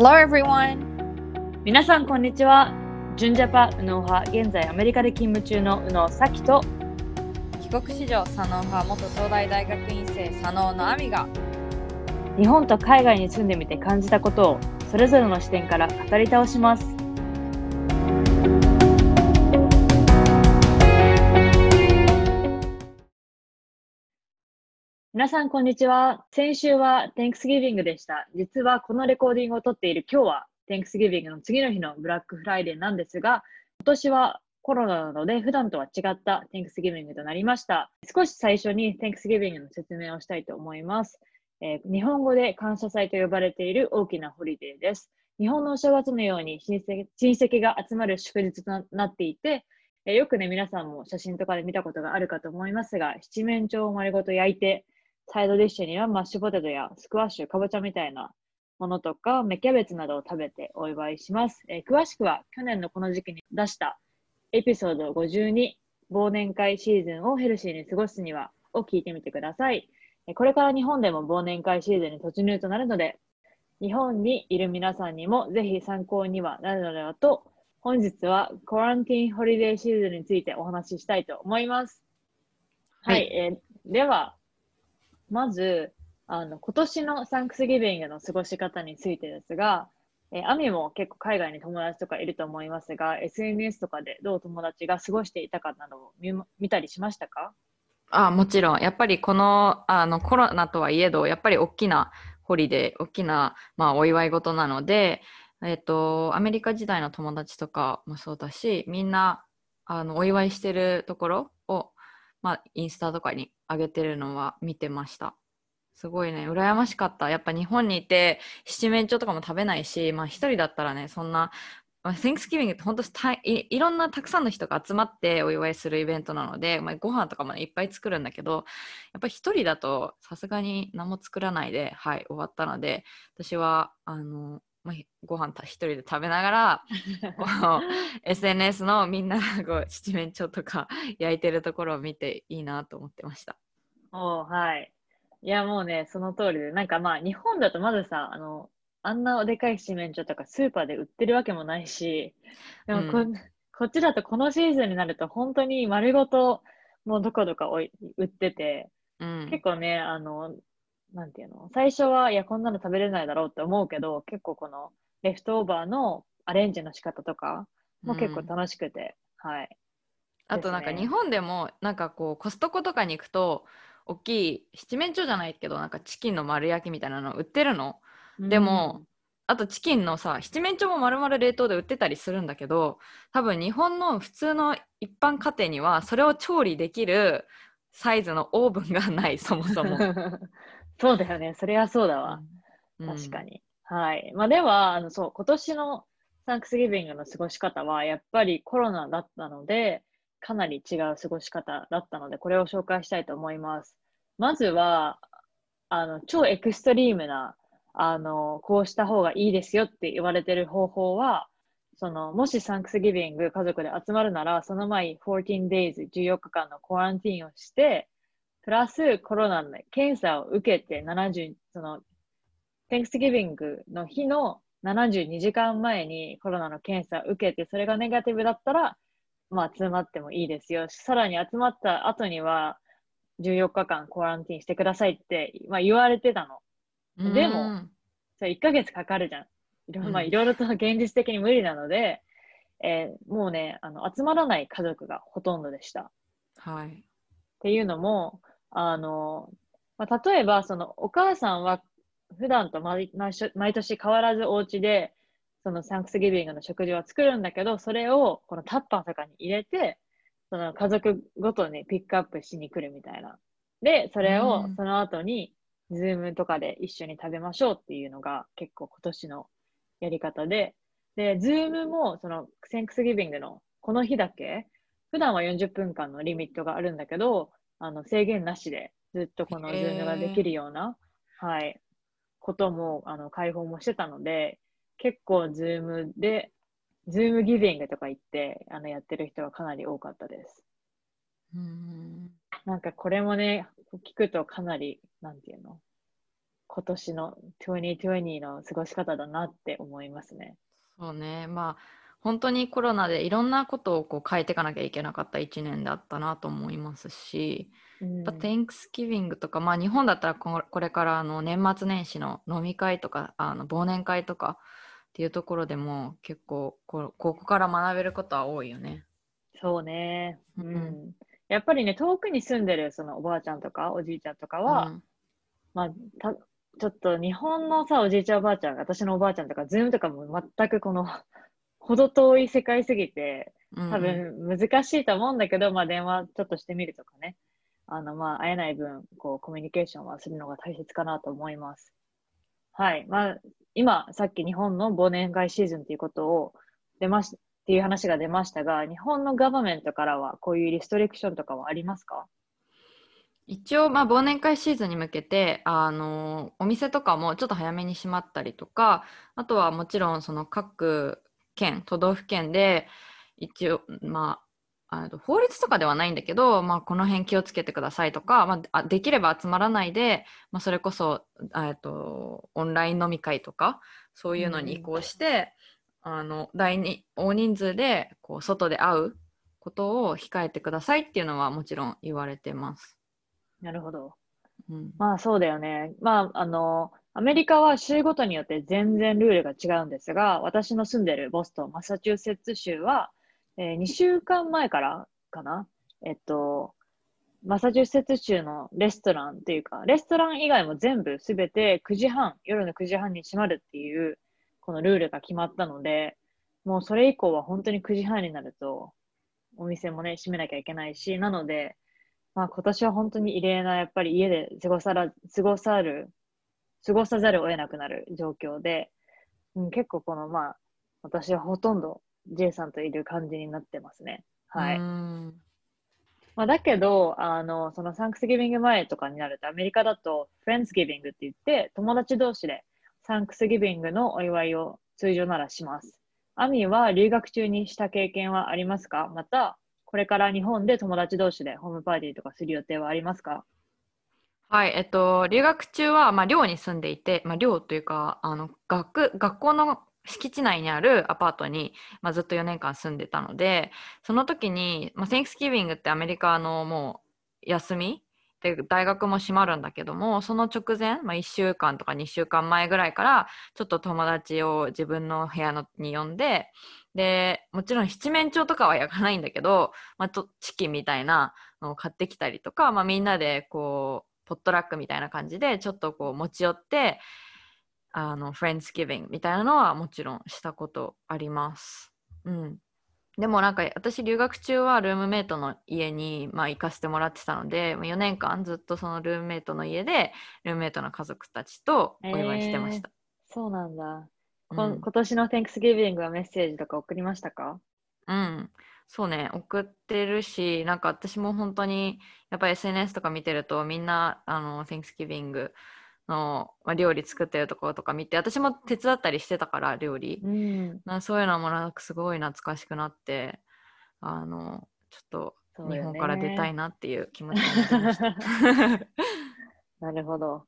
Hello everyone! 皆さんこんにちは。純ジャパ右脳派、現在アメリカで勤務中の右脳咲と帰国子女左脳派元東大大学院生左脳の亜美が日本と海外に住んでみて感じたことをそれぞれの視点から語り倒します。皆さんこんにちは。先週は Thanksgiving でした。実はこのレコーディングを撮っている今日は Thanksgiving の次の日のブラックフライデーなんですが、今年はコロナなので普段とは違った Thanksgiving となりました。少し最初に Thanksgiving の説明をしたいと思います。えー日本語で感謝祭と呼ばれている大きなホリデーです。日本のお正月のように親戚が集まる祝日となっていて、えーよくね、皆さんも写真とかで見たことがあるかと思いますが、七面鳥を丸ごと焼いて、サイドディッシュにはマッシュポテトやスクワッシュ、かぼちゃみたいなものとか、芽キャベツなどを食べてお祝いします。えー詳しくは去年のこの時期に出したエピソード52、忘年会シーズンをヘルシーに過ごすにはを聞いてみてください。えーこれから日本でも忘年会シーズンに突入となるので、日本にいる皆さんにもぜひ参考にはなるのではと、本日はコランティンホリデーシーズンについてお話ししたいと思います。はい、はいえーでは、まず、あの、今年のサンクスギビングの過ごし方についてですが、えーアミも結構海外に友達とかいると思いますが、SNS とかでどう友達が過ごしていたかなどを見見たりしましたか？あもちろん、やっぱりこのあのコロナとはいえど、やっぱり大きなホリデー、大きな、まあ、お祝い事なので、えっと、アメリカ時代の友達とかもそうだし、みんなあのお祝いしてるところ、まあ、インスタとかに上げてるのは見てました。すごいね、羨ましかった。やっぱ日本にいて、七面鳥とかも食べないし、まあ一人だったらね、そんな、まあ、Thanksgiving って本当たいいろんなたくさんの人が集まってお祝いするイベントなので、まあ、ご飯とかも、ね、いっぱい作るんだけどやっぱり一人だとさすがに何も作らないで、はい、終わったので私はあの、まあ、ご飯た一人で食べながらこう SNS のみんながこう 七面鳥とか焼いてるところを見ていいなと思ってました。おーはい。いや、もうね、その通りで、なんかまあ、日本だとまずさ、あの、あんなおでかい七面鳥とかスーパーで売ってるわけもないし、でもこ,、うこっちだとこのシーズンになると本当に丸ごともうどこどかおい売ってて、うん結構ね、あの、なんていうの、最初は、いや、こんなの食べれないだろうって思うけど、結構このレフトオーバーのアレンジの仕方とかも結構楽しくて、はい。あとなんか日本でもなんかこうコストコとかに行くと大きい七面鳥じゃないけどなんかチキンの丸焼きみたいなの売ってるの。でも、あとチキンのさ七面鳥も丸々冷凍で売ってたりするんだけど多分日本の普通の一般家庭にはそれを調理できるサイズのオーブンがないそもそも。そうだよね。それはそうだわ。うん確かに。はい。まあ、では、あの、そう、今年のサンクスギビングの過ごし方は、やっぱりコロナだったので、かなり違う過ごし方だったので、これを紹介したいと思います。まずは、あの、超エクストリームな、あの、こうした方がいいですよって言われてる方法は、その、もしサンクスギビング家族で集まるなら、その前に14 days、14日間のコアランティーンをして、プラスコロナの検査を受けて70、その、Thanksgiving の日の72時間前にコロナの検査を受けて、それがネガティブだったら、まあ集まってもいいですよ。さらに集まった後には、14日間コアランティーンしてくださいって、まあ、言われてたの。でもうんそれ1ヶ月かかるじゃん。いろ,、うんまあ、いろいろと現実的に無理なので、えーもうね、あの、集まらない家族がほとんどでした。はい。っていうのも、あの、まあ、例えば、その、お母さんは普段と毎毎年変わらずお家で、その Thanksgiving の食事は作るんだけど、それをこのタッパーとかに入れて、その家族ごとにピックアップしに来るみたいな。で、それをうんその後に、 Zoom とかで一緒に食べましょうっていうのが結構今年のやり方で、で、 Zoom もその Thanksgiving のこの日だけ、普段は40分間のリミットがあるんだけど、あの制限なしでずっとこの Zoom ができるような、はい、ことも、あの、開放もしてたので、結構 Zoom で、 Zoomgiving とか言って、あの、やってる人はかなり多かったです。うんなんかこれもね、聞くとかなり、なんていうの今年の2020の過ごし方だなって思いますね。そうね、まあ本当にコロナでいろんなことをこう変えていかなきゃいけなかった1年だったなと思いますし、うんやっぱ Thanksgiving とか、まあ、日本だったらここれからあの年末年始の飲み会とかあの忘年会とかっていうところでも結構こここから学べることは多いよね。そうね、ううんん。やっぱりね、遠くに住んでるそのおばあちゃんとかおじいちゃんとかは、うんまあ、たちょっと日本のさ、おじいちゃんおばあちゃん、私のおばあちゃんとか、 Zoom とかも全くこの、程遠い世界すぎて、うん多分難しいと思うんだけど、まあ電話ちょっとしてみるとかね。あの、まあ会えない分、こう、コミュニケーションはするのが大切かなと思います。はい。まあ、今、さっき日本の忘年会シーズンということを出まし、っていう話が出ましたが、日本の government からはこういう restriction とかはありますか？一応、まあ、忘年会シーズンに向けてあのお店とかもちょっと早めに閉まったりとかあとはもちろんその各県都道府県で一応まああの法律とかではないんだけど、まあ、この辺気をつけてくださいとか、まあ、あできれば集まらないで、まあ、それこそえっとオンライン飲み会とかそういうのに移行して、あの大に大人数でこう外で会うことを控えてくださいっていうのはもちろん言われてます。なるほど。うんまあそうだよね。まああの、アメリカは州ごとによって全然ルールが違うんですが、私の住んでるボストン、マサチューセッツ州は、え2週間前からかな、えっと、マサチューセッツ州のレストランっていうか、レストラン以外も全部すべて9時半、夜の9時半に閉まるっていう、このルールが決まったので、もうそれ以降は本当に9時半になると、お店もね、閉めなきゃいけないし、なので、まあ今年は本当に異例な、やっぱり家で過ごさら、過ごさる、過ごさざるを得なくなる状況で、うん、結構このまあ、私はほとんど J さんといる感じになってますね。はい。うんまあ、だけど、あの、そのサンクスギビング前とかになると、アメリカだと、フレンズギビングって言って、友達同士でサンクスギビングのお祝いを通常ならします。アミは留学中にした経験はありますか？また、これから日本で友達同士でホームパーティーとかする予定はありますか？はい、えっと、留学中は、まあ、寮に住んでいて、まあ、寮というか、あの、学、学校の敷地内にあるアパートに、まあ、ずっと4年間住んでたので、その時に、まあ、Thanksgiving ってアメリカのもう休みで、大学も閉まるんだけども、その直前、まあ、1週間とか2週間前ぐらいから、ちょっと友達を自分の部屋のに呼んで、で、もちろん七面鳥とかは焼かないんだけど、まあ、チキンみたいなのを買ってきたりとか、まあ、みんなでこう、ポットラックみたいな感じでちょっとこう持ち寄ってあのフレンズギビングみたいなのはもちろんしたことあります。うん、でもなんか私留学中はルームメイトの家に、まあ、行かせてもらってたので4年間ずっとそのルームメイトの家でルームメイトの家族たちとお祝いしてました。そうなんだ。うん今年の Thanksgiving はメッセージとか送りましたか？うん、そうね、送ってるし、なんか私も本当に、やっぱり SNS とか見てると、みんな、あの、Thanksgiving の、まあ、料理作ってるところとか見て、私も手伝ったりしてたから、料理。うん。なそういうのもなんかすごい懐かしくなって、あの、ちょっと日本から出たいなっていう気持ちになりました。なるほど。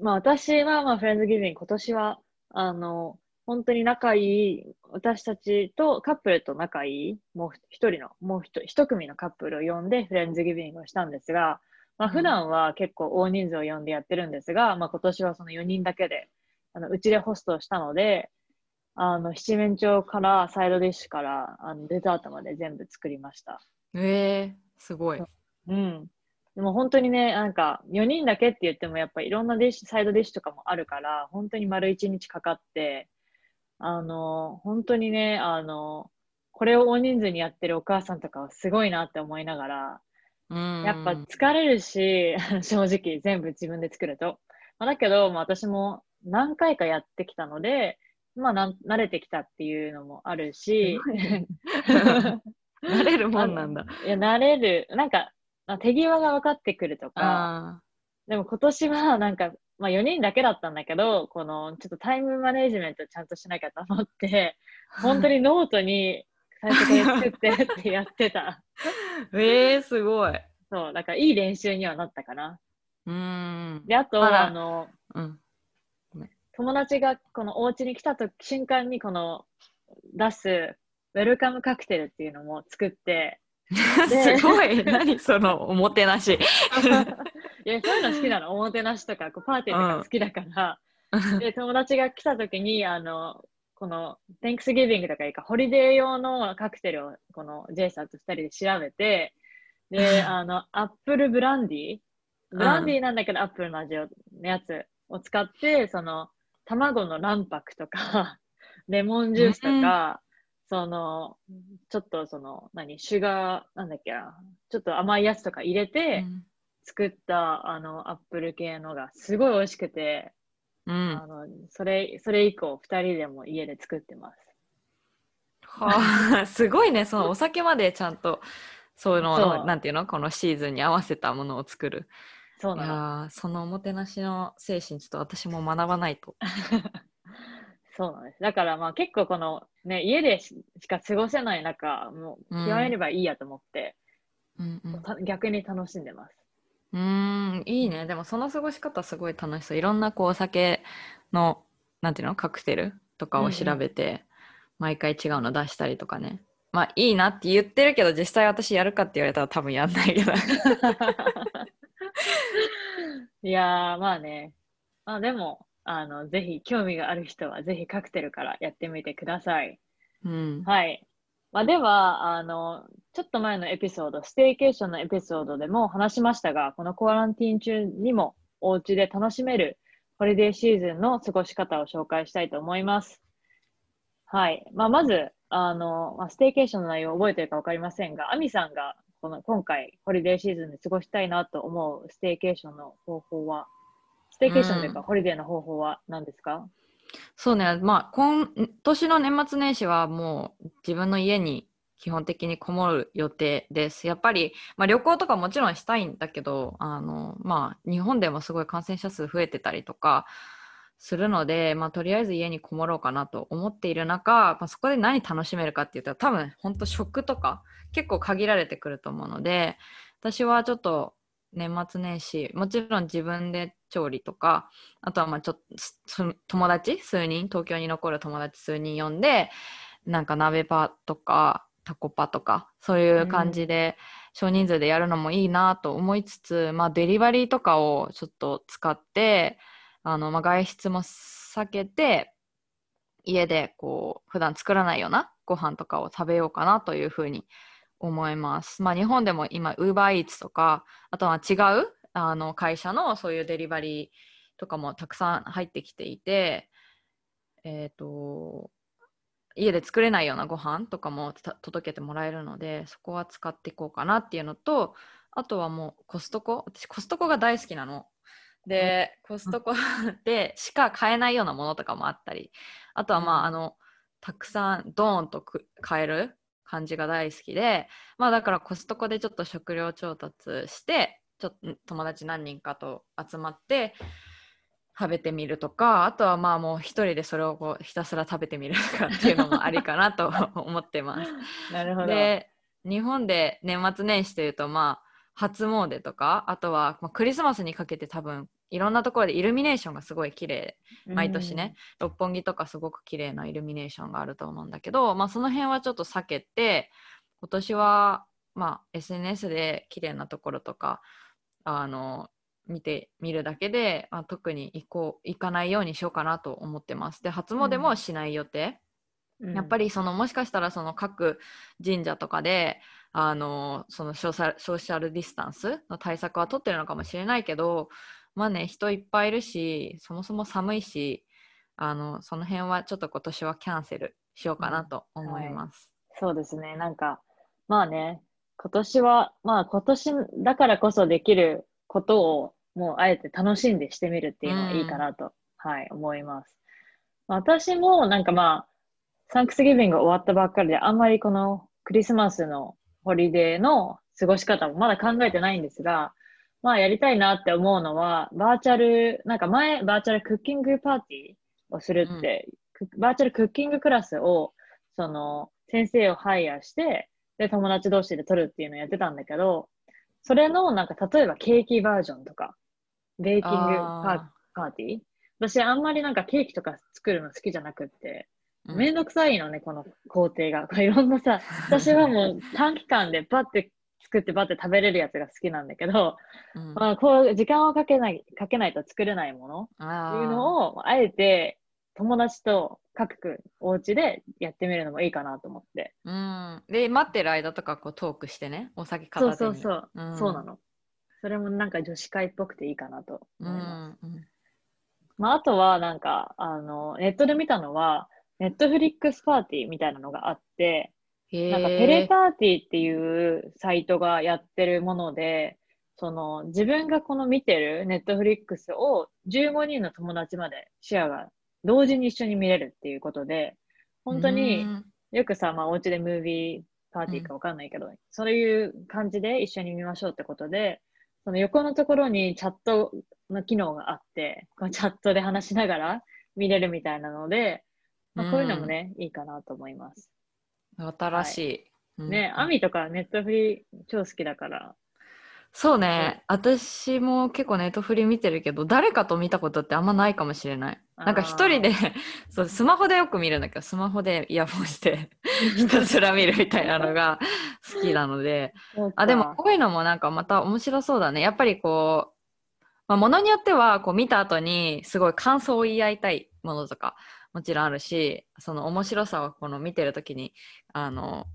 まあ私は、まあフレンズギビング、今年は、あの、本当に仲いい、私たちとカップルと仲いい、もう一人の、もう一一組のカップルを呼んでフレンズギビングをしたんですが、まあうん普段は結構大人数を呼んでやってるんですが、まあ今年はその4人だけで、あの、うちでホストをしたので、あの、七面鳥からサイドディッシュからあのデザートまで全部作りました。えー、すごい。うん。でも本当にね、なんか4人だけって言ってもやっぱいろんなディッシュ、サイドディッシュとかもあるから、本当に丸1日かかって、あの、本当にね、あの、これを大人数にやってるお母さんとかはすごいなって思いながら、うん。やっぱ疲れるし、正直全部自分で作ると。まあ、だけど、まあ、私も何回かやってきたので、まあなん慣れてきたっていうのもあるし、慣れるもんなんだ。いや、慣れる。なんか、まあ手際が分かってくるとか、あでも今年はなんか、まあ4人だけだったんだけど、このちょっとタイムマネジメントちゃんとしなきゃと思って、本当にノートに最初から作ってってやってた。ー えー、すごい。そう、だからいい練習にはなったかな。うーん。で、あと、あの、うん。友達がこのお家に来たと瞬間にこの出すウェルカムカクテルっていうのも作って、すごい。何そのおもてなし。いや、そういうの好きなの。おもてなしとか、こうパーティーとか好きだから、で、友達が来た時に、あの、この Thanksgiving とかいいか、ホリデー用のカクテルを、この J さんと2人で調べて、で、あの、アップルブランディブランディなんだけど、アップルの味のやつを使って、その、卵の卵白とか、レモンジュースとか、その、ちょっとその、何、シュガー、なんだっけな、ちょっと甘いやつとか入れて、作ったあのアップル系のがすごい美味しくて、うん。あのそれそれ以降2人でも家で作ってます。はあ、すごいね。そのお酒までちゃんと、そういうの、なんていうの？このシーズンに合わせたものを作る。そうなの。ーそのおもてなしの精神、ちょっと私も学ばないと。そうなんです。だからまあ結構このね、家でししか過ごせない中、もううん極めればいいやと思って、うんうんた逆に楽しんでます。うーん、いいね。でもその過ごし方すごい楽しそう。いろんなこうお酒の、なんていうの、カクテルとかを調べて、毎回違うの出したりとかね。まあいいなって言ってるけど、実際私やるかって言われたら多分やんないけど。いやー、まあね。まあでも、あの、ぜひ興味がある人はぜひカクテルからやってみてください。うん。はい。まあ、では、あの、ちょっと前のエピソード、ステイケーションのエピソードでも話しましたが、この quarantine 中にもお家で楽しめるホリデーシーズンの過ごし方を紹介したいと思います。はい。まあ、まず、あの、まあ、ステイケーションの内容を覚えてるかわかりませんが、アミさんがこの今回ホリデーシーズンで過ごしたいなと思うステイケーションの方法は、ステイケーションというか、うんホリデーの方法は何ですかそうね、まあ、今年の年末年始はもう自分の家に基本的にこもる予定です。やっぱり、まあ、旅行とかもちろんしたいんだけど、あの、まあ、日本でもすごい感染者数増えてたりとかするので、まあ、とりあえず家にこもろうかなと思っている中、まあ、そこで何楽しめるかって言ったら多分本当食とか結構限られてくると思うので、私はちょっと年末年始、もちろん自分で調理とか、あとはまあちょっと友達数人、東京に残る友達数人呼んで、なんか鍋パとかタコパとか、そういう感じで少人数でやるのもいいなと思いつつ、まあデリバリーとかをちょっと使って、あのまあ外出も避けて、家でこう普段作らないようなご飯とかを食べようかなというふうに思います。まあ日本でも今、ウーバーイーツとか、あとは違うあの会社のそういうデリバリーとかもたくさん入ってきていて、えっ、と、家で作れないようなご飯とかもた届けてもらえるので、そこは使っていこうかなっていうのと、あとはもうコストコ、私コストコが大好きなの。で、コストコ でしか買えないようなものとかもあったり、あとはまあ、うん。あの、たくさんドーンとく買える感じが大好きで、まあだからコストコでちょっと食料調達して、ちょっと友達何人かと集まって食べてみるとか、あとはまあもう一人でそれをこうひたすら食べてみるとかっていうのもありかなと 思ってます。なるほど。で、日本で年末年始というとまあ初詣とか、あとはまあクリスマスにかけて多分いろんなところでイルミネーションがすごい綺麗毎年ね、六本木とかすごく綺麗なイルミネーションがあると思うんだけど、まあ、その辺はちょっと避けて今年は、まあ、SNS で綺麗なところとかあの見てみるだけで、まあ、特に行こう行かないようにしようかなと思ってます。で初詣もしない予定、うん、やっぱりそのもしかしたらその各神社とかであのそのソーシャルソーシャルディスタンスの対策は取ってるのかもしれないけどまあね人いっぱいいるしそもそも寒いしあのその辺はちょっと今年はキャンセルしようかなと思います。そうですね。なんか、まあね、今年は、まあ今年だからこそできることを、もうあえて楽しんでしてみるっていうのはいいかなと、はい、思います。私もなんかまあ、サンクスギビング終わったばっかりで、あんまりこのクリスマスのホリデーの過ごし方もまだ考えてないんですが、まあやりたいなって思うのは、バーチャル、なんか前、バーチャルクッキングパーティーをするって、クバーチャルクッキングクラスを、その、先生をハイヤーして、で、友達同士で撮るっていうのをやってたんだけど、それの、なんか、例えばケーキバージョンとか、ベーキングあパーティー？私あんまりなんかケーキとか作るの好きじゃなくって、うん。めんどくさいのね、この工程が。こ れいろんなさ、私はもう短期間でバッて作ってバッて食べれるやつが好きなんだけど、うん。まあこう時間をかけない、かけないと作れないものあっていうーのを、あえて友達と各くお家でやってみるのもいいかなと思って。うん、で待ってる間とかこうトークしてね。お酒そう片手に。そうそう、う。ん。そうなの。それもなんか女子会っぽくていいかなとう思います。んうんまあ、あとはなんか、あの、ネットで見たのは、ネットフリックスパーティーみたいなのがあって、へなんかテレパーティーっていうサイトがやってるもので、その自分がこの見てるネットフリックスを15人の友達までシェアが同時に一緒に見れるっていうことで、本当にうん。よくさ、まあお家でムービーパーティーかわかんないけど、そういう感じで一緒に見ましょうってことで、その横のところにチャットの機能があって、このチャットで話しながら見れるみたいなので、まあ、こういうのもね、いいかなと思います。新しい、うん。ね、アミとかネットフリ超好きだから、そうね、私も結構ネットフリ見てるけど誰かと見たことってあんまないかもしれない。なんか一人で そうスマホでよく見るんだけどスマホでイヤホンして ひたすら見るみたいなのが好きなので。あでもこういうのもなんかまた面白そうだね。やっぱりこう、まあ、ものによってはこう見た後にすごい感想を言い合いたいものとかもちろんあるしその面白さをこの見てる時にあの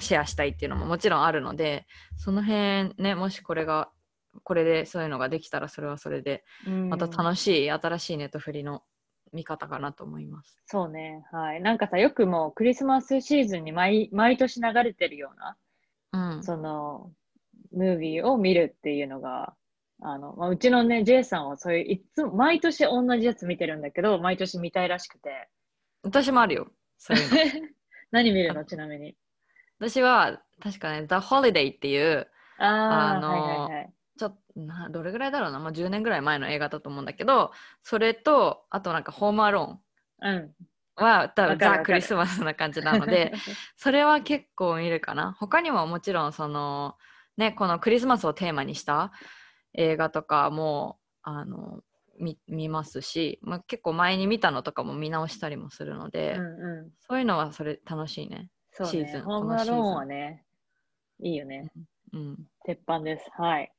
シェアしたいっていうのももちろんあるのでその辺ねもしこれがこれでそういうのができたらそれはそれでうんまた楽しい新しいネットフリの見方かなと思います。そうね、はい。なんかさ、よくもうクリスマスシーズンに毎毎年流れてるような、うん、その、ムービーを見るっていうのが、あの、まあ、うちのね、J さんはそういう、いつも、毎年同じやつ見てるんだけど、毎年見たいらしくて。私もあるよそういうの 何見るの？ちなみに。私は確かね「The Holiday」っていうあのーはいはいはい。ちょっとなどれぐらいだろうな、まあ、10年ぐらい前の映画だと思うんだけどそれとあとなんか「ホームアロうん。ーン」は多分ザ・クリスマスな感じなので それは結構見るかな？他にももちろんそのねこのクリスマスをテーマにした映画とかもあの見見ますし、まあ、結構前に見たのとかも見直したりもするので、うんうん。そういうのはそれ楽しいね。そうシーズン。ねホームアローンはね、いいよね。うん、鉄板です。はい。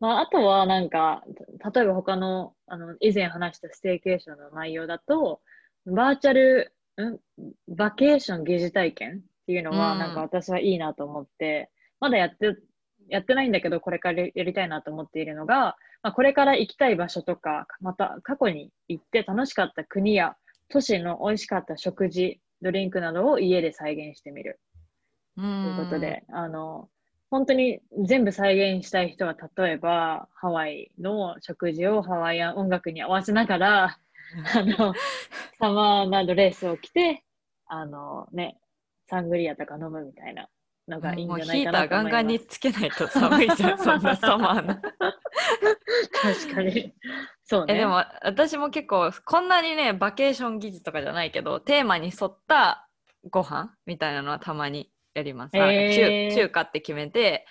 まあ、あとはなんか、例えば他の、あの、以前話したステーケーションの内容だと、バーチャル、んバケーション疑似体験っていうのは、うんなんか私はいいなと思って、まだやって、やってないんだけど、これからやりたいなと思っているのが、まあ、これから行きたい場所とか、また過去に行って楽しかった国や都市の美味しかった食事、ドリンクなどを家で再現してみる。とということで、あの、本当に全部再現したい人は、例えば、ハワイの食事をハワイアン音楽に合わせながら、あの、サマーなドレスを着て、あのね、サングリアとか飲むみたいなのがいいんもうじゃないヒーターガンかなと思います。ガンにつけないと寒いじゃん、そんなサマーの。確かに。そうね。えでも私も結構こんなにねバケーション技術とかじゃないけどテーマに沿ったご飯みたいなのはたまにやります。なんかへー中中華って決めて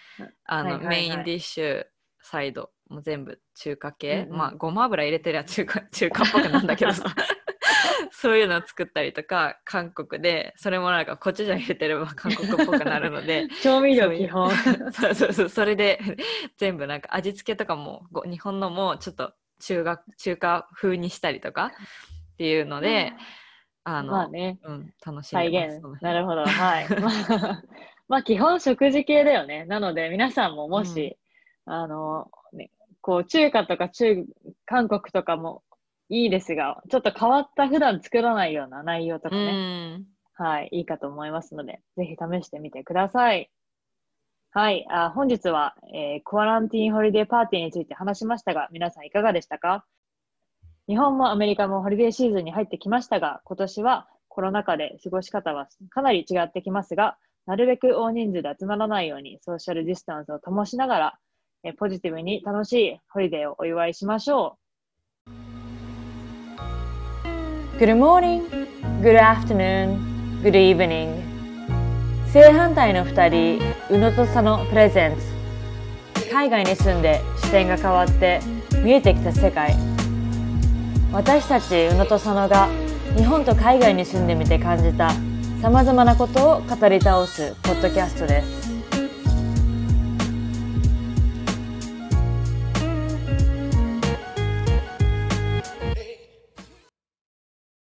あの、はいはいはいメインディッシュサイドも全部中華系、うんうんまあごま油入れてりゃ中華 中華っぽくなんだけどさ そういうのを作ったりとか韓国でそれもなんかこっちじゃ入れてれば 韓国っぽくなるので調味料基本。そうそうそうそれで全部なんか味付けとかもご日本のもちょっと中華中華風にしたりとかっていうので、あの、まあね。うん、楽しん再でます現。なるほど。はい。まあ、まあ基本食事系だよね。なので皆さんももし、あの、ね、こう中華とか中、韓国とかもいいですが、ちょっと変わった普段作らないような内容とかうね、んはい、いいかと思いますので、ぜひ試してみてください。はい、あ本日は、えーコアランティーンホリデーパーティーについて話しましたが、皆さんいかがでしたか？日本もアメリカもホリデーシーズンに入ってきましたが、今年はコロナ禍で過ごし方はかなり違ってきますが、なるべく大人数で集まらないようにソーシャルディスタンスを保ちながら、えーポジティブに楽しいホリデーをお祝いしましょう。Good morning, good afternoon, good evening. 正反対の2人、宇野と佐野プレゼンツ。海外に住んで視点が変わって見えてきた世界。私たち宇野と佐野が日本と海外に住んでみて感じたさまざまなことを語り倒すポッドキャストです。